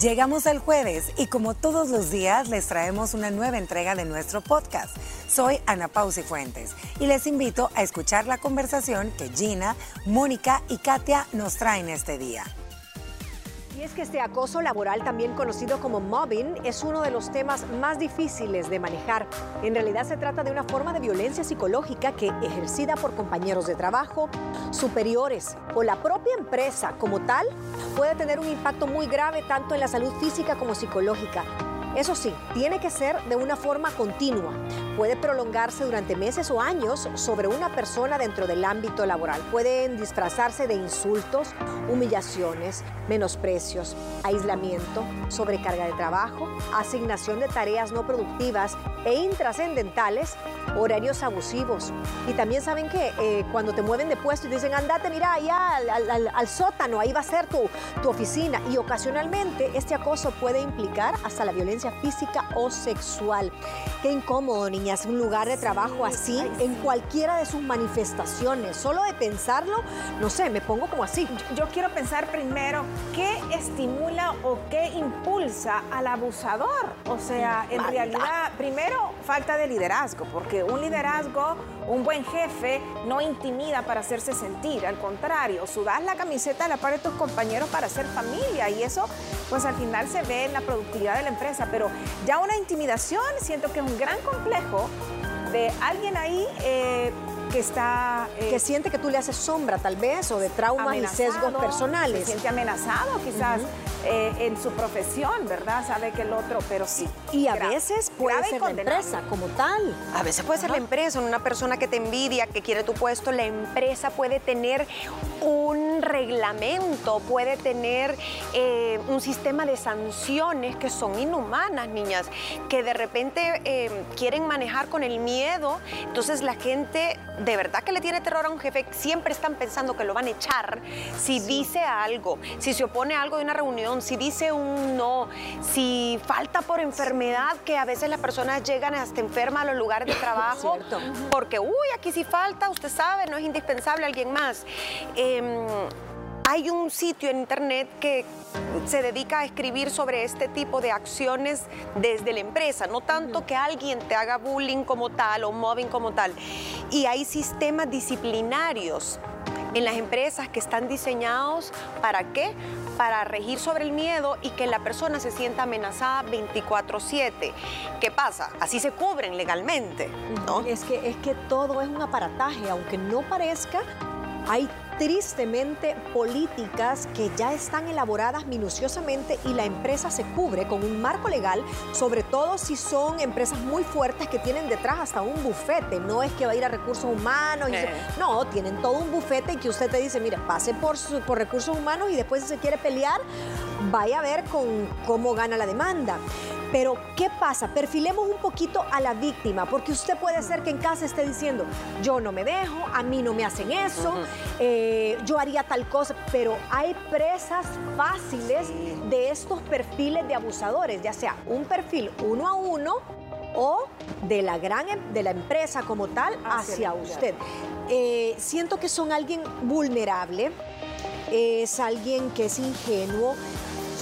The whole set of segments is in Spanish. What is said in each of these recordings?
Llegamos al jueves y como todos los días les traemos una nueva entrega de nuestro podcast. Soy Ana Pausi Fuentes y les invito a escuchar la conversación que Gina, Mónica y Katia nos traen este día. Y es que este acoso laboral, también conocido como mobbing, es uno de los temas más difíciles de manejar. En realidad se trata de una forma de violencia psicológica que, ejercida por compañeros de trabajo, superiores o la propia empresa como tal, puede tener un impacto muy grave tanto en la salud física como psicológica. Eso sí, tiene que ser de una forma continua. Puede prolongarse durante meses o años sobre una persona dentro del ámbito laboral. Pueden disfrazarse de insultos, humillaciones, menosprecios, aislamiento, sobrecarga de trabajo, asignación de tareas no productivas e intrascendentales, horarios abusivos. Y también saben que eh, cuando te mueven de puesto y dicen, andate, mira, allá al, sótano, ahí va a ser tu, tu oficina. Y ocasionalmente este acoso puede implicar hasta la violencia física o sexual. Qué incómodo, niñas, un lugar de trabajo así en cualquiera de sus manifestaciones. Solo de pensarlo, no sé, me pongo como así. Yo, quiero pensar primero qué estimula o qué impulsa al abusador. O sea, en realidad, primero, falta de liderazgo, porque un liderazgo, un buen jefe, no intimida para hacerse sentir. Al contrario, sudas la camiseta a la par de tus compañeros para hacer familia y eso, pues al final se ve en la productividad de la empresa pero ya una intimidación siento que es un gran complejo de alguien ahí eh, que está... Eh, que siente que tú le haces sombra tal vez o de traumas y sesgos personales. Se siente amenazado quizás. Eh, en su profesión, ¿verdad? Sabe que el otro, pero sí. Y a veces puede ser la empresa como tal. A veces puede ser la empresa, una persona que te envidia, que quiere tu puesto, la empresa puede tener un reglamento, puede tener eh, un sistema de sanciones que son inhumanas, niñas, que de repente eh, quieren manejar con el miedo. Entonces la gente de verdad que le tiene terror a un jefe, siempre están pensando que lo van a echar si dice algo, si se opone a algo de una reunión si dice un no, si falta por enfermedad, que a veces las personas llegan hasta enfermas a los lugares de trabajo, porque, uy, aquí sí falta, usted sabe, no es indispensable alguien más. Em, hay un sitio en internet que se dedica a escribir sobre este tipo de acciones desde la empresa, no tanto que alguien te haga bullying como tal o mobbing como tal. Y hay sistemas disciplinarios en las empresas que están diseñados para qué? Para regir sobre el miedo y que la persona se sienta amenazada 24/7. ¿Qué pasa? Así se cubren legalmente, ¿no? Es que, es que todo es un aparataje, aunque no parezca, hay tristemente políticas que ya están elaboradas minuciosamente y la empresa se cubre con un marco legal, sobre todo si son empresas muy fuertes que tienen detrás hasta un bufete. No es que va a ir a recursos humanos. no, tienen todo un bufete y que usted te dice, mire, pase por, por recursos humanos y después si se quiere pelear, vaya a ver con cómo gana la demanda. Pero, ¿qué pasa? Perfilemos un poquito a la víctima, porque usted puede ser que en casa esté diciendo, yo no me dejo, a mí no me hacen eso, eh, yo haría tal cosa, pero hay presas fáciles de estos perfiles de abusadores, ya sea un perfil uno a uno o de la gran em, de la empresa como tal hacia, usted. Eh, siento que son alguien vulnerable, es alguien que es ingenuo,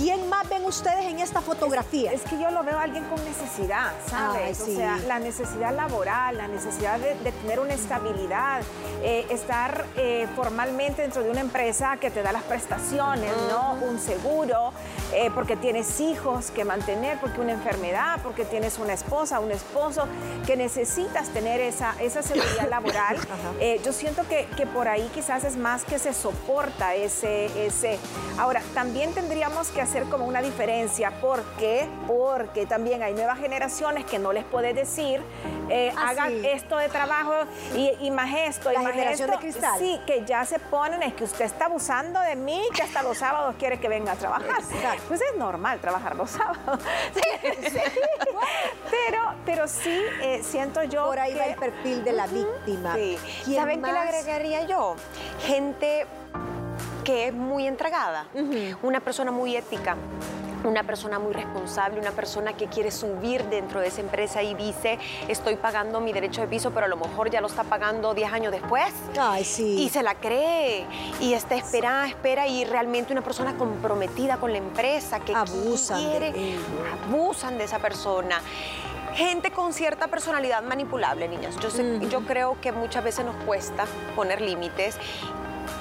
¿Quién más ven ustedes en esta fotografía? Es, que yo lo veo a alguien con necesidad, ¿sabes? O sea, la necesidad laboral, la necesidad de, tener una estabilidad, eh, estar eh, formalmente dentro de una empresa que te da las prestaciones, ¿no? Un seguro, eh, porque tienes hijos que mantener, porque una enfermedad, porque tienes una esposa, un esposo, que necesitas tener esa, esa seguridad laboral. yo siento que, que, por ahí quizás es más que se soporta ese, ese. Ahora, también tendríamos que hacer como una diferencia. ¿Por qué? Porque también hay nuevas generaciones que no les puede decir, eh, ah, hagan esto de trabajo y, más esto, y más esto. de cristal. Sí, que ya se ponen, es que usted está abusando de mí, que hasta los sábados quiere que venga a trabajar. Pues es normal trabajar los sábados. pero, pero sí eh, siento yo Por ahí va el perfil de la víctima. ¿Saben qué le agregaría yo? Gente que es muy entregada, una persona muy ética, una persona muy responsable, una persona que quiere subir dentro de esa empresa y dice, estoy pagando mi derecho de piso, pero a lo mejor ya lo está pagando 10 años después. Ay, sí. Y se la cree. Y está espera, espera, y realmente una persona comprometida con la empresa que abusan quiere, de abusan de esa persona gente con cierta personalidad manipulable, niñas. Yo, yo creo que muchas veces nos cuesta poner límites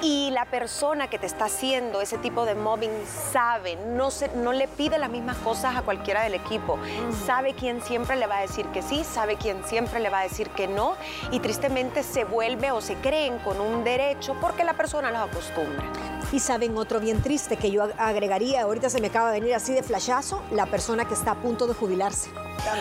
y la persona que te está haciendo ese tipo de mobbing sabe, no, se, no le pide las mismas cosas a cualquiera del equipo, sabe quién siempre le va a decir que sí, sabe quién siempre le va a decir que no y tristemente se vuelve o se creen con un derecho porque la persona los acostumbra. Y saben otro bien triste que yo agregaría, ahorita se me acaba de venir así de flashazo, la persona que está a punto de jubilarse.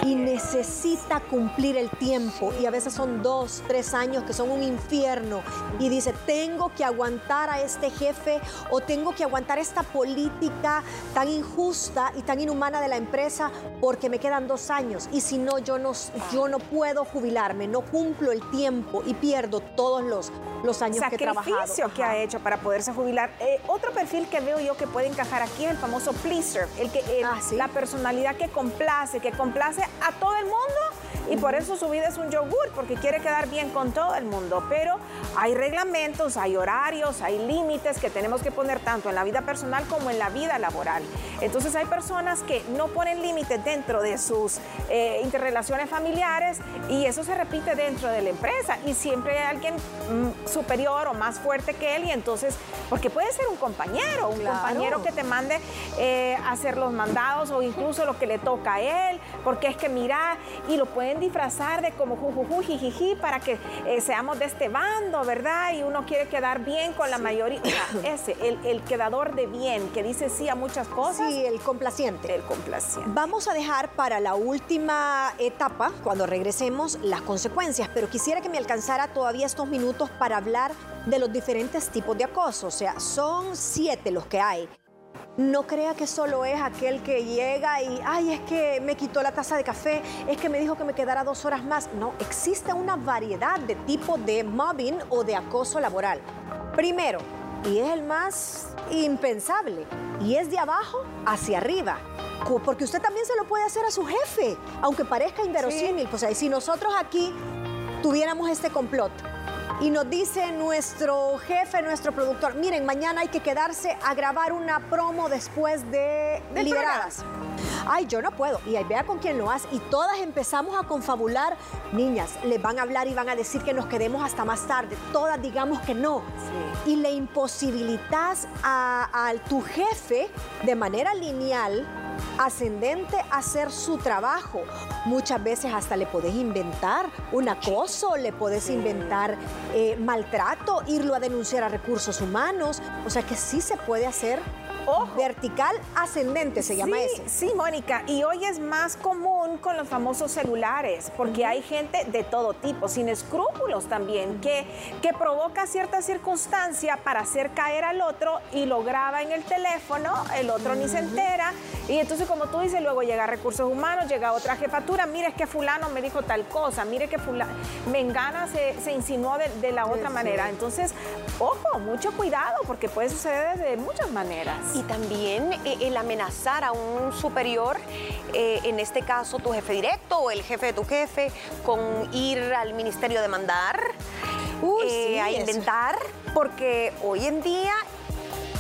Y necesita cumplir el tiempo. Y a veces son dos, tres años que son un infierno. Y dice, tengo que aguantar a este jefe o tengo que aguantar esta política tan injusta y tan inhumana de la empresa porque me quedan dos años. Y si no, yo no, yo no puedo jubilarme, no cumplo el tiempo y pierdo todos los, los años que he trabajado. Sacrificio que ha hecho para poderse jubilar. Eh, otro perfil que veo yo que puede encajar aquí es el famoso pleaser, el que ah, la personalidad que complace, que complace a todo el mundo y por eso su vida es un yogur, porque quiere quedar bien con todo el mundo. Pero hay reglamentos, hay horarios, hay límites que tenemos que poner tanto en la vida personal como en la vida laboral. Entonces hay personas que no ponen límites dentro de sus eh, interrelaciones familiares y eso se repite dentro de la empresa y siempre hay alguien mm, superior o más fuerte que él y entonces, porque puede ser un compañero, un compañero que te mande eh, hacer los mandados o incluso lo que le toca a él, porque es que mira, y lo pueden disfrazar de como jujuju, jijiji, para que eh, seamos de este bando, ¿verdad? Y uno quiere quedar bien con la mayoría. ese, el, el, quedador de bien, que dice sí a muchas cosas. Sí, el complaciente. El complaciente. Vamos a dejar para la última etapa, cuando regresemos, las consecuencias, pero quisiera que me alcanzara todavía estos minutos para hablar de los diferentes tipos de acoso. O sea, son siete los que hay. No crea que solo es aquel que llega y, ay, es que me quitó la taza de café, es que me dijo que me quedara dos horas más. No, existe una variedad de tipos de mobbing o de acoso laboral. Primero, y es el más impensable, y es de abajo hacia arriba. Porque usted también se lo puede hacer a su jefe, aunque parezca inverosímil. Pues ahí, si nosotros aquí tuviéramos este complot, y nos dice nuestro jefe, nuestro productor, miren, mañana hay que quedarse a grabar una promo después de, Liberadas. Ay, yo no puedo. Y ahí vea con quién lo hace. Y todas empezamos a confabular. Niñas, les van a hablar y van a decir que nos quedemos hasta más tarde. Todas digamos que no. Y le imposibilitas a, a tu jefe de manera lineal ascendente hacer su trabajo. Muchas veces hasta le podés inventar un acoso, le podés inventar eh, maltrato, irlo a denunciar a recursos humanos. O sea que sí se puede hacer Vertical ascendente se llama ese. Sí, Mónica. Y hoy es más común con los famosos celulares, porque hay gente de todo tipo, sin escrúpulos también, que, que provoca cierta circunstancia para hacer caer al otro y lo graba en el teléfono, el otro ni se entera. Y entonces, como tú dices, luego llega recursos humanos, llega otra jefatura, mire es que fulano me dijo tal cosa, mire que fulano, Mengana se, se insinuó de, la otra manera. Entonces, ojo, mucho cuidado, porque puede suceder de muchas maneras. Y también eh, el amenazar a un superior, eh, en este caso tu jefe directo o el jefe de tu jefe, con ir al ministerio a demandar, eh, a inventar, porque hoy en día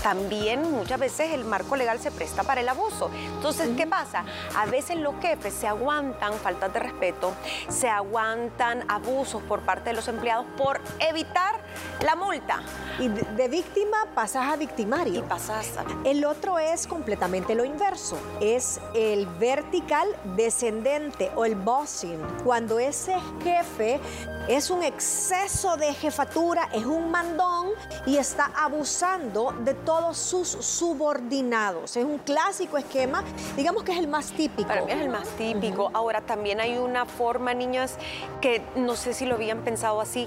también muchas veces el marco legal se presta para el abuso. Entonces, ¿qué pasa? A veces los jefes se aguantan faltas de respeto, se aguantan abusos por parte de los empleados por evitar la multa. Y de, víctima pasas a victimario. Y pasas a... El otro es completamente lo inverso. Es el vertical descendente o el bossing. Cuando ese jefe es un exceso de jefatura, es un mandón y está abusando de todos sus subordinados. Es un clásico esquema, digamos que es el más típico. Para mí es el más típico. Ahora también hay una forma, niñas, que no sé si lo habían pensado así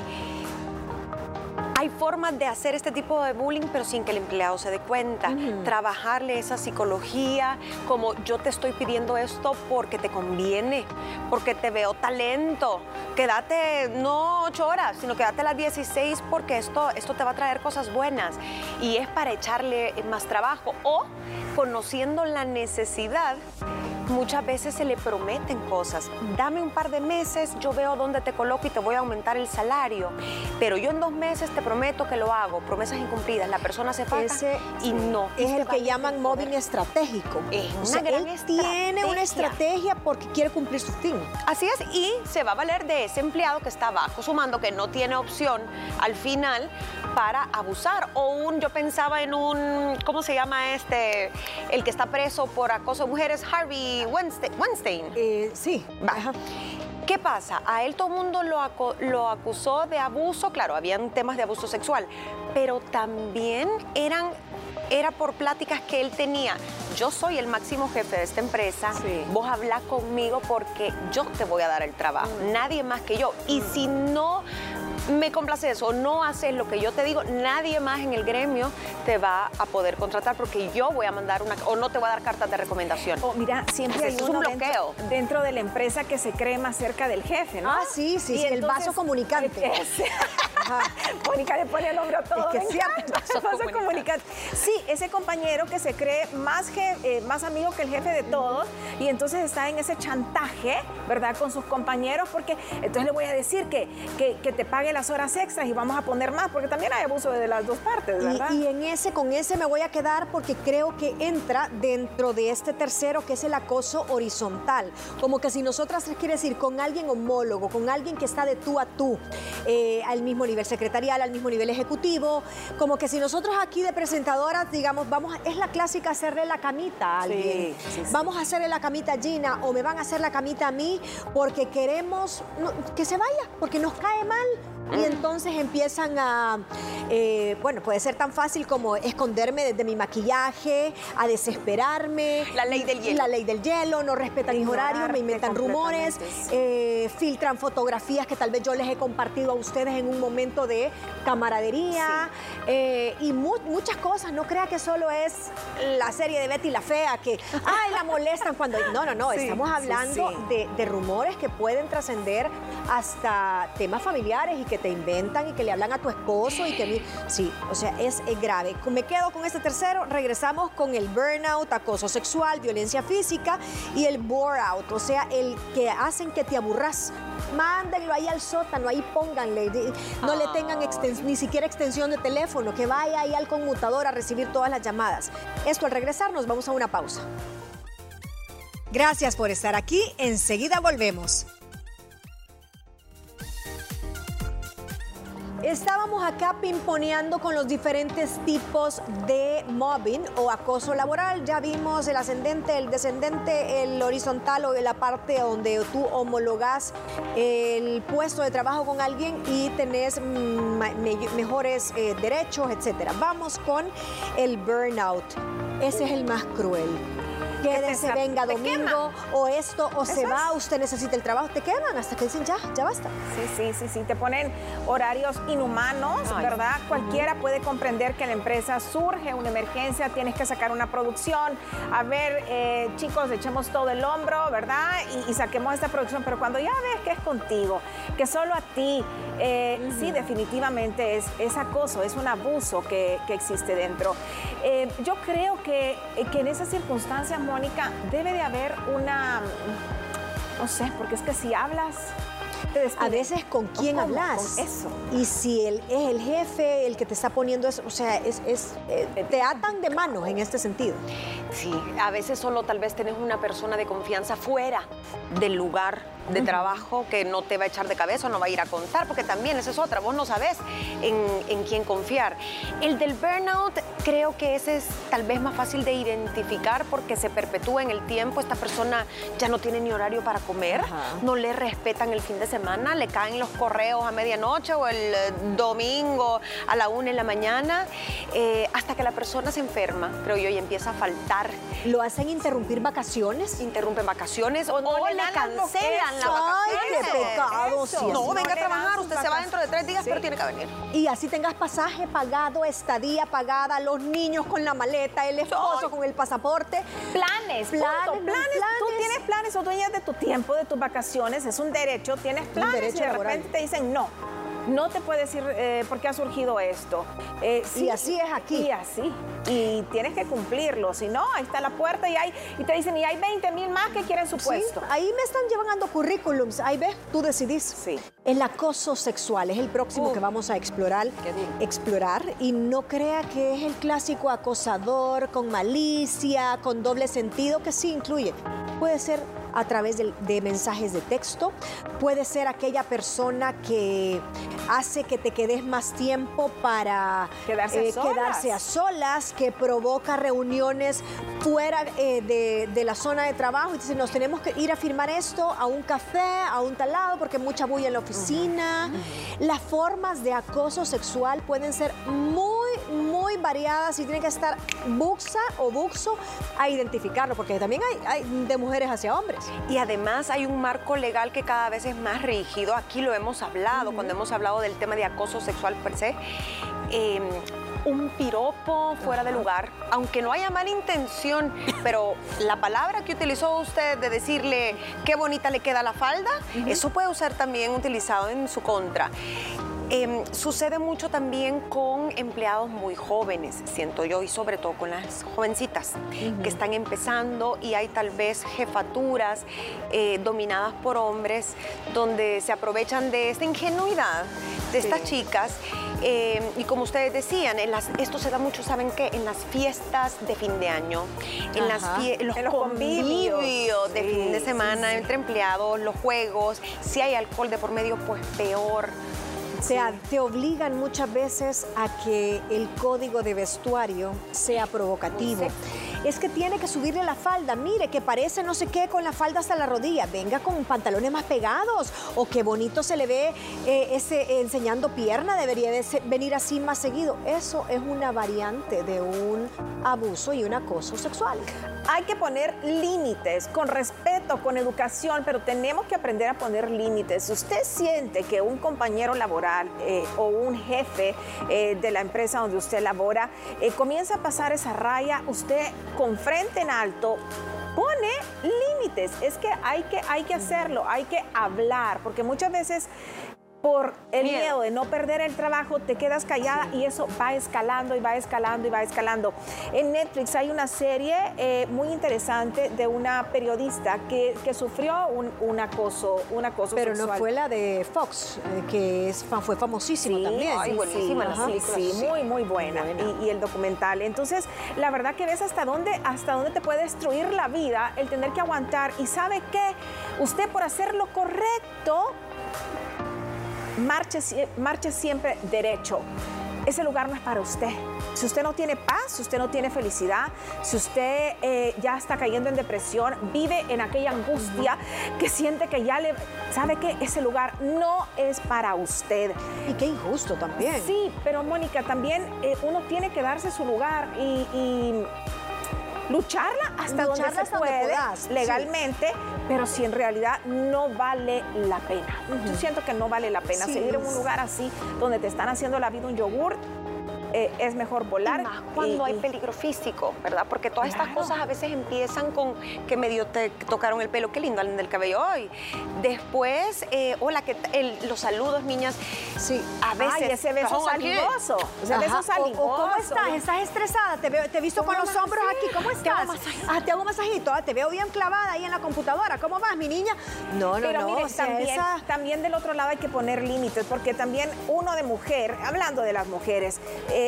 hay formas de hacer este tipo de bullying, pero sin que el empleado se dé cuenta. Trabajarle esa psicología, como yo te estoy pidiendo esto porque te conviene, porque te veo talento. Quédate no ocho horas, sino quédate las 16 porque esto, esto te va a traer cosas buenas. Y es para echarle más trabajo. O conociendo la necesidad muchas veces se le prometen cosas. Dame un par de meses, yo veo dónde te coloco y te voy a aumentar el salario. Pero yo en dos meses te prometo que lo hago. Promesas incumplidas. La persona se falta y no. Es el que llaman mobbing estratégico. Es una gran él tiene una estrategia porque quiere cumplir su fin. Así es, y se va a valer de ese empleado que está bajo su mando, que no tiene opción al final para abusar. O un, yo pensaba en un, ¿cómo se llama este? El que está preso por acoso de mujeres, Harvey Weinstein. Eh, sí. ¿Qué pasa? A él todo el mundo lo, lo acusó de abuso, claro, habían temas de abuso sexual, pero también eran era por pláticas que él tenía. Yo soy el máximo jefe de esta empresa, vos hablas conmigo porque yo te voy a dar el trabajo, mm. nadie más que yo. Y si no me complace eso, no haces lo que yo te digo, nadie más en el gremio te va a poder contratar porque yo voy a mandar una, o no te voy a dar cartas de recomendación. Oh, mira, siempre hay un bloqueo. Dentro, de la empresa que se cree más cerca del jefe, ¿no? Ah, sí, sí, el vaso comunicante. Mónica le pone el hombro a todo. Es que vaso comunicante. Sí, ese compañero que se cree más, eh, más amigo que el jefe de todos y entonces está en ese chantaje, ¿verdad? Con sus compañeros porque entonces le voy a decir que, que, que te pague las horas extras y vamos a poner más, porque también hay abuso de las dos partes, ¿verdad? Y, en ese, con ese me voy a quedar porque creo que entra dentro de este tercero, que es el acoso horizontal. Como que si nosotras quiere decir con alguien homólogo, con alguien que está de tú a tú, eh, al mismo nivel secretarial, al mismo nivel ejecutivo, como que si nosotros aquí de presentadoras, digamos, vamos, es la clásica hacerle la camita a alguien. vamos a hacerle la camita a Gina o me van a hacer la camita a mí porque queremos que se vaya, porque nos cae mal y entonces empiezan a, eh, bueno, puede ser tan fácil como esconderme desde mi maquillaje, a desesperarme. La ley del hielo. La ley del hielo, no respetan mis horarios, me inventan rumores, eh, filtran fotografías que tal vez yo les he compartido a ustedes en un momento de camaradería eh, y muchas cosas. No crea que solo es la serie de Betty la Fea que, ay, la molestan cuando... No, no, no, estamos hablando de, de rumores que pueden trascender hasta temas familiares y que te inventan y que le hablan a tu esposo y que... Sí, o sea, es, grave. Me quedo con este tercero, regresamos con el burnout, acoso sexual, violencia física y el bore out, o sea, el que hacen que te aburras. Mándenlo ahí al sótano, ahí pónganle, no le tengan ni siquiera extensión de teléfono, que vaya ahí al conmutador a recibir todas las llamadas. Esto al regresar nos vamos a una pausa. Gracias por estar aquí, enseguida volvemos. Estábamos acá pimponeando con los diferentes tipos de mobbing o acoso laboral. Ya vimos el ascendente, el descendente, el horizontal o la parte donde tú homologas el puesto de trabajo con alguien y tenés mejores eh, derechos, etc. Vamos con el burnout. Ese es el más cruel quédese, venga domingo, o esto, o se va, usted necesita el trabajo, te quedan hasta que dicen ya, ya basta. Sí, sí, sí, sí, te ponen horarios inhumanos, ¿verdad? Cualquiera puede comprender que la empresa surge una emergencia, tienes que sacar una producción, a ver, eh, chicos, echemos todo el hombro, ¿verdad? Y, saquemos esta producción, pero cuando ya ves que es contigo, que solo a ti, eh, sí, definitivamente es, es, acoso, es un abuso que, existe dentro. Eh, yo creo que, que en esas circunstancias, Mónica, debe de haber una, no sé, porque es que si hablas a veces con quién hablas. eso. Y si él es el jefe, el que te está poniendo eso, o sea, es, eh, te atan de manos en este sentido. Sí, a veces solo tal vez tenés una persona de confianza fuera del lugar de trabajo que no te va a echar de cabeza o no va a ir a contar, porque también esa es otra, vos no sabes en, en quién confiar. El del burnout creo que ese es tal vez más fácil de identificar porque se perpetúa en el tiempo, esta persona ya no tiene ni horario para comer, no le respetan el fin de semana semana le caen los correos a medianoche o el eh, domingo a la una en la mañana, eh, hasta que la persona se enferma, creo yo, y empieza a faltar. ¿Lo hacen interrumpir vacaciones? Interrumpen vacaciones o, no le, cancelan la vacaciones. ¡Ay, qué pecado! no, venga a trabajar, usted se va dentro de tres días, pero tiene que venir. Y así tengas pasaje pagado, estadía pagada, los niños con la maleta, el esposo con el pasaporte. Planes, planes, planes. Tú tienes planes, o dueñas de tu tiempo, de tus vacaciones, es un derecho, tienes planes y de repente te dicen no no te puedes ir eh, porque ha surgido esto. Eh, y así es aquí. Y así. Y tienes que cumplirlo. Si no, ahí está la puerta y, hay, y te dicen, y hay 20 mil más que quieren su puesto. ahí me están llevando currículums. Ahí ves, tú decidís. Sí. El acoso sexual es el próximo que vamos a explorar, explorar. Y no crea que es el clásico acosador con malicia, con doble sentido, que sí incluye. Puede ser a través de, mensajes de texto, puede ser aquella persona que hace que te quedes más tiempo para quedarse, eh, a solas, que provoca reuniones fuera eh, de, la zona de trabajo. Y dice, nos tenemos que ir a firmar esto a un café, a un talado, porque mucha bulla en la oficina. Las formas de acoso sexual pueden ser muy, muy variadas y tiene que estar buxa o buxo a identificarlo, porque también hay de mujeres hacia hombres. Y además hay un marco legal que cada vez es más rígido. Aquí lo hemos hablado, cuando hemos hablado del tema de acoso sexual per se. Em, un piropo fuera de lugar, aunque no haya mala intención, pero la palabra que utilizó usted de decirle qué bonita le queda la falda, eso puede ser también utilizado en su contra. Em, sucede mucho también con empleados muy jóvenes, siento yo, y sobre todo con las jovencitas que están empezando y hay tal vez jefaturas eh, dominadas por hombres donde se aprovechan de esta ingenuidad de estas chicas. Em, y como ustedes decían, en las, esto se da mucho, ¿saben qué? En las fiestas de fin de año, en, las los, convivios, de fin de semana entre empleados, los juegos, si hay alcohol de por medio, pues peor. O sea, te obligan muchas veces a que el código de vestuario sea provocativo. Es que tiene que subirle la falda, mire, que parece no sé qué con la falda hasta la rodilla, venga con pantalones más pegados, o qué bonito se le ve eh, ese enseñando pierna, debería venir así más seguido. Eso es una variante de un abuso y un acoso sexual. Hay que poner límites, con respeto, con educación, pero tenemos que aprender a poner límites. Si usted siente que un compañero laboral eh, o un jefe eh, de la empresa donde usted labora comienza a pasar esa raya, usted con frente en alto pone límites. Es que hay que, hay que hacerlo, hay que hablar, porque muchas veces por el miedo. de no perder el trabajo, te quedas callada y eso va escalando y va escalando y va escalando. En Netflix hay una serie eh, muy interesante de una periodista que, sufrió un, acoso, un acoso Pero no fue la de Fox, eh, que es, fue famosísima también. sí, buenísima la Sí, muy, muy buena. Y, el documental. Entonces, la verdad que ves hasta dónde, hasta dónde te puede destruir la vida el tener que aguantar. Y sabe qué, usted por hacer lo correcto marche, marche siempre derecho. Ese lugar no es para usted. Si usted no tiene paz, si usted no tiene felicidad, si usted eh, ya está cayendo en depresión, vive en aquella angustia que siente que ya le... ¿Sabe que Ese lugar no es para usted. Y qué injusto también. Sí, pero Mónica, también eh, uno tiene que darse su lugar y lucharla hasta donde se puede legalmente, pero si en realidad no vale la pena. Yo siento que no vale la pena seguir en un lugar así donde te están haciendo la vida un yogur eh, es mejor volar. más cuando hay peligro físico, ¿verdad? Porque todas estas cosas a veces empiezan con que medio te tocaron el pelo, qué lindo alguien del cabello hoy. Después, eh, hola, que los saludos, niñas. Sí, a veces. Ay, ese beso. Ese beso saligoso. ¿Cómo estás? ¿Estás estresada? Te, veo, te he visto con los hombros aquí. ¿Cómo estás? Te hago masajito. Ah, te hago masajito. Ah, te veo bien clavada ahí en la computadora. ¿Cómo vas, mi niña? No, no, no. Mire, también, también del otro lado hay que poner límites, porque también uno de mujer, hablando de las mujeres, eh,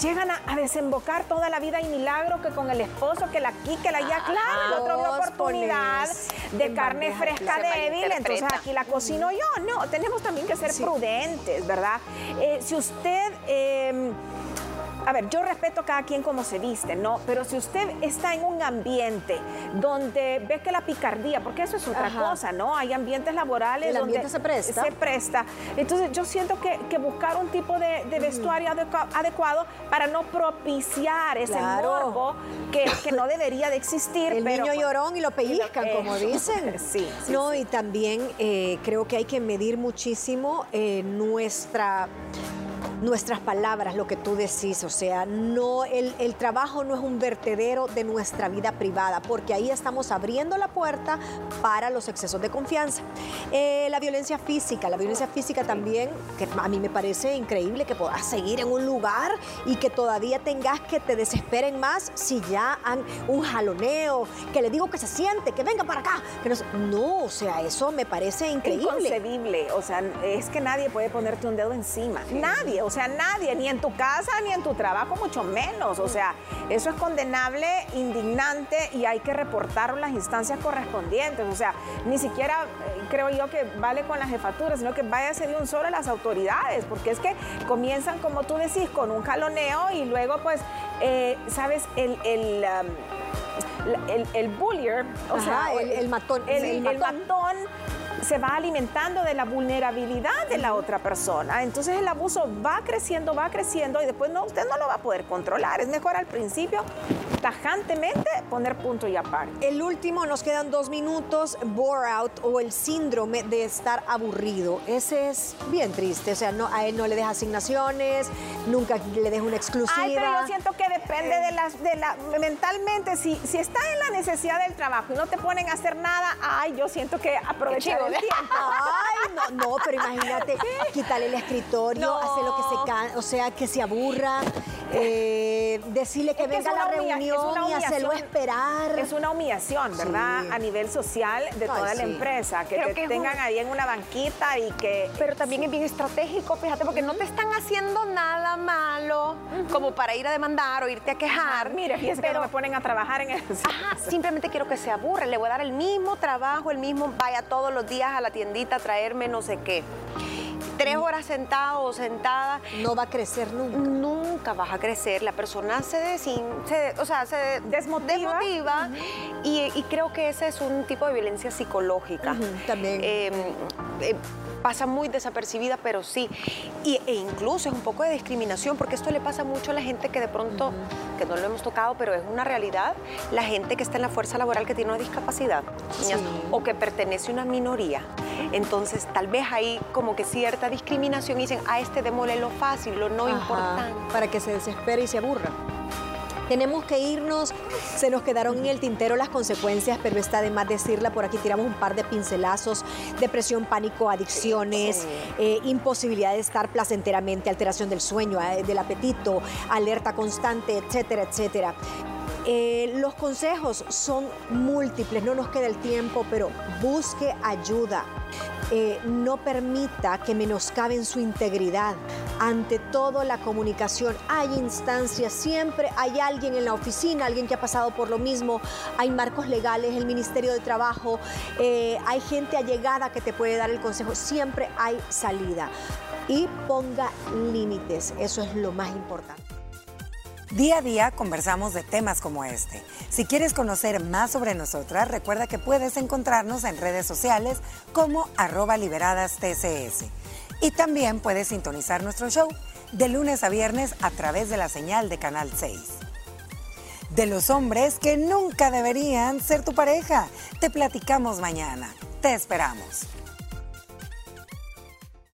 llegan a, desembocar toda la vida y milagro que con el esposo, que la aquí, que la allá, claro, el otro vio oportunidad de carne fresca débil, entonces aquí la cocino yo. No, tenemos también que ser prudentes, ¿verdad? Eh, si usted... Em, a ver, yo respeto a cada quien como se viste, ¿no? Pero si usted está en un ambiente donde ve que la picardía, porque eso es otra cosa, ¿no? Hay ambientes laborales El ambiente donde se presta. se presta. Entonces yo siento que, que buscar un tipo de, de vestuario adecu- adecuado para no propiciar ese Claro. morbo que, que no debería de existir. El pero, niño pues, llorón y lo pellizcan, como dicen. sí, sí, no, y también eh, creo que hay que medir muchísimo eh, nuestra nuestras palabras, lo que tú decís, o sea, no el, el trabajo no es un vertedero de nuestra vida privada, porque ahí estamos abriendo la puerta para los excesos de confianza. Eh, la violencia física, la violencia física también, que a mí me parece increíble que puedas seguir en un lugar y que todavía tengas que te desesperen más si ya han un jaloneo, que le digo que se siente, que venga para acá, que no, o sea, eso me parece increíble. Inconcebible, o sea, es que nadie puede ponerte un dedo encima, nadie, o sea, nadie, ni en tu casa, ni en tu trabajo, mucho menos, o sea, eso es condenable, indignante y hay que reportarlo en las instancias correspondientes, o sea, ni siquiera eh, creo yo que vale con la jefatura, sino que váyase de un solo a las autoridades, porque es que comienzan, como tú decís, con un jaloneo y luego, pues, eh, sabes, el... el um, el, el bullier, o Ajá, sea, el- el matón, el matón. Se va alimentando de la vulnerabilidad de la otra persona. Entonces el abuso va creciendo, va creciendo y después no, usted no lo va a poder controlar. Es mejor al principio tajantemente poner punto y aparte. El último, nos quedan dos minutos, bore out o el síndrome de estar aburrido. Ese es bien triste, o sea, no, a él no le deja asignaciones, nunca le deja una exclusiva. Ay, pero yo siento que depende de las, de la, mentalmente, si, si está en la necesidad del trabajo y no te ponen a hacer nada, ay, yo siento que aprovechar el tiempo. Ay, no, no, pero imagínate, quitarle el escritorio, No. hacer lo que se can, o sea, que se aburra, eh, decirle que Es venga a la reunión y hacerlo esperar. Es una humillación, ¿verdad? Sí. A nivel social de Ay, toda la sí. empresa, que Creo te que tengan un- ahí en una banquita y que... Pero también es bien estratégico, fíjate, porque no te están haciendo nada malo como para ir a demandar o irte a quejar. Mire, fíjese que no me ponen a trabajar en el... Ajá, simplemente quiero que se aburre. Le voy a dar el mismo trabajo, el mismo, vaya todos los días a la tiendita a traerme no sé qué. Tres horas sentado o sentada, No va a crecer nunca. nunca vas a crecer. La persona se, desin, se- o sea, se Desmotiva. desmotiva, y, y creo que ese es un tipo de violencia psicológica. También. Eh, eh, pasa muy desapercibida, pero sí. Y, e incluso es un poco de discriminación, porque esto le pasa mucho a la gente que de pronto, que no lo hemos tocado, pero es una realidad, la gente que está en la fuerza laboral que tiene una discapacidad Sí. o que pertenece a una minoría. Entonces, tal vez hay como que cierta discriminación y dicen, a este démosle lo fácil, lo no Ajá, importante. Para que se desespere y se aburra. Tenemos que irnos, se nos quedaron en el tintero las consecuencias, pero está de más decirla, por aquí tiramos un par de pincelazos, depresión, pánico, adicciones, eh, imposibilidad de estar placenteramente, alteración del sueño, eh, del apetito, alerta constante, etcétera, etcétera. Eh, los consejos son múltiples, no nos queda el tiempo, pero busque ayuda. Eh, no permita que menoscaben su integridad. Ante todo, la comunicación. Hay instancias, siempre hay alguien en la oficina, alguien que ha pasado por lo mismo. Hay marcos legales, el Ministerio de Trabajo, eh, hay gente allegada que te puede dar el consejo. Siempre hay salida. Y ponga límites, eso es lo más importante. Día a día conversamos de temas como este. Si quieres conocer más sobre nosotras, recuerda que puedes encontrarnos en redes sociales como arroba liberadas TCS. Y también puedes sintonizar nuestro show de lunes a viernes a través de la señal de Canal 6. De los hombres que nunca deberían ser tu pareja, te platicamos mañana. Te esperamos.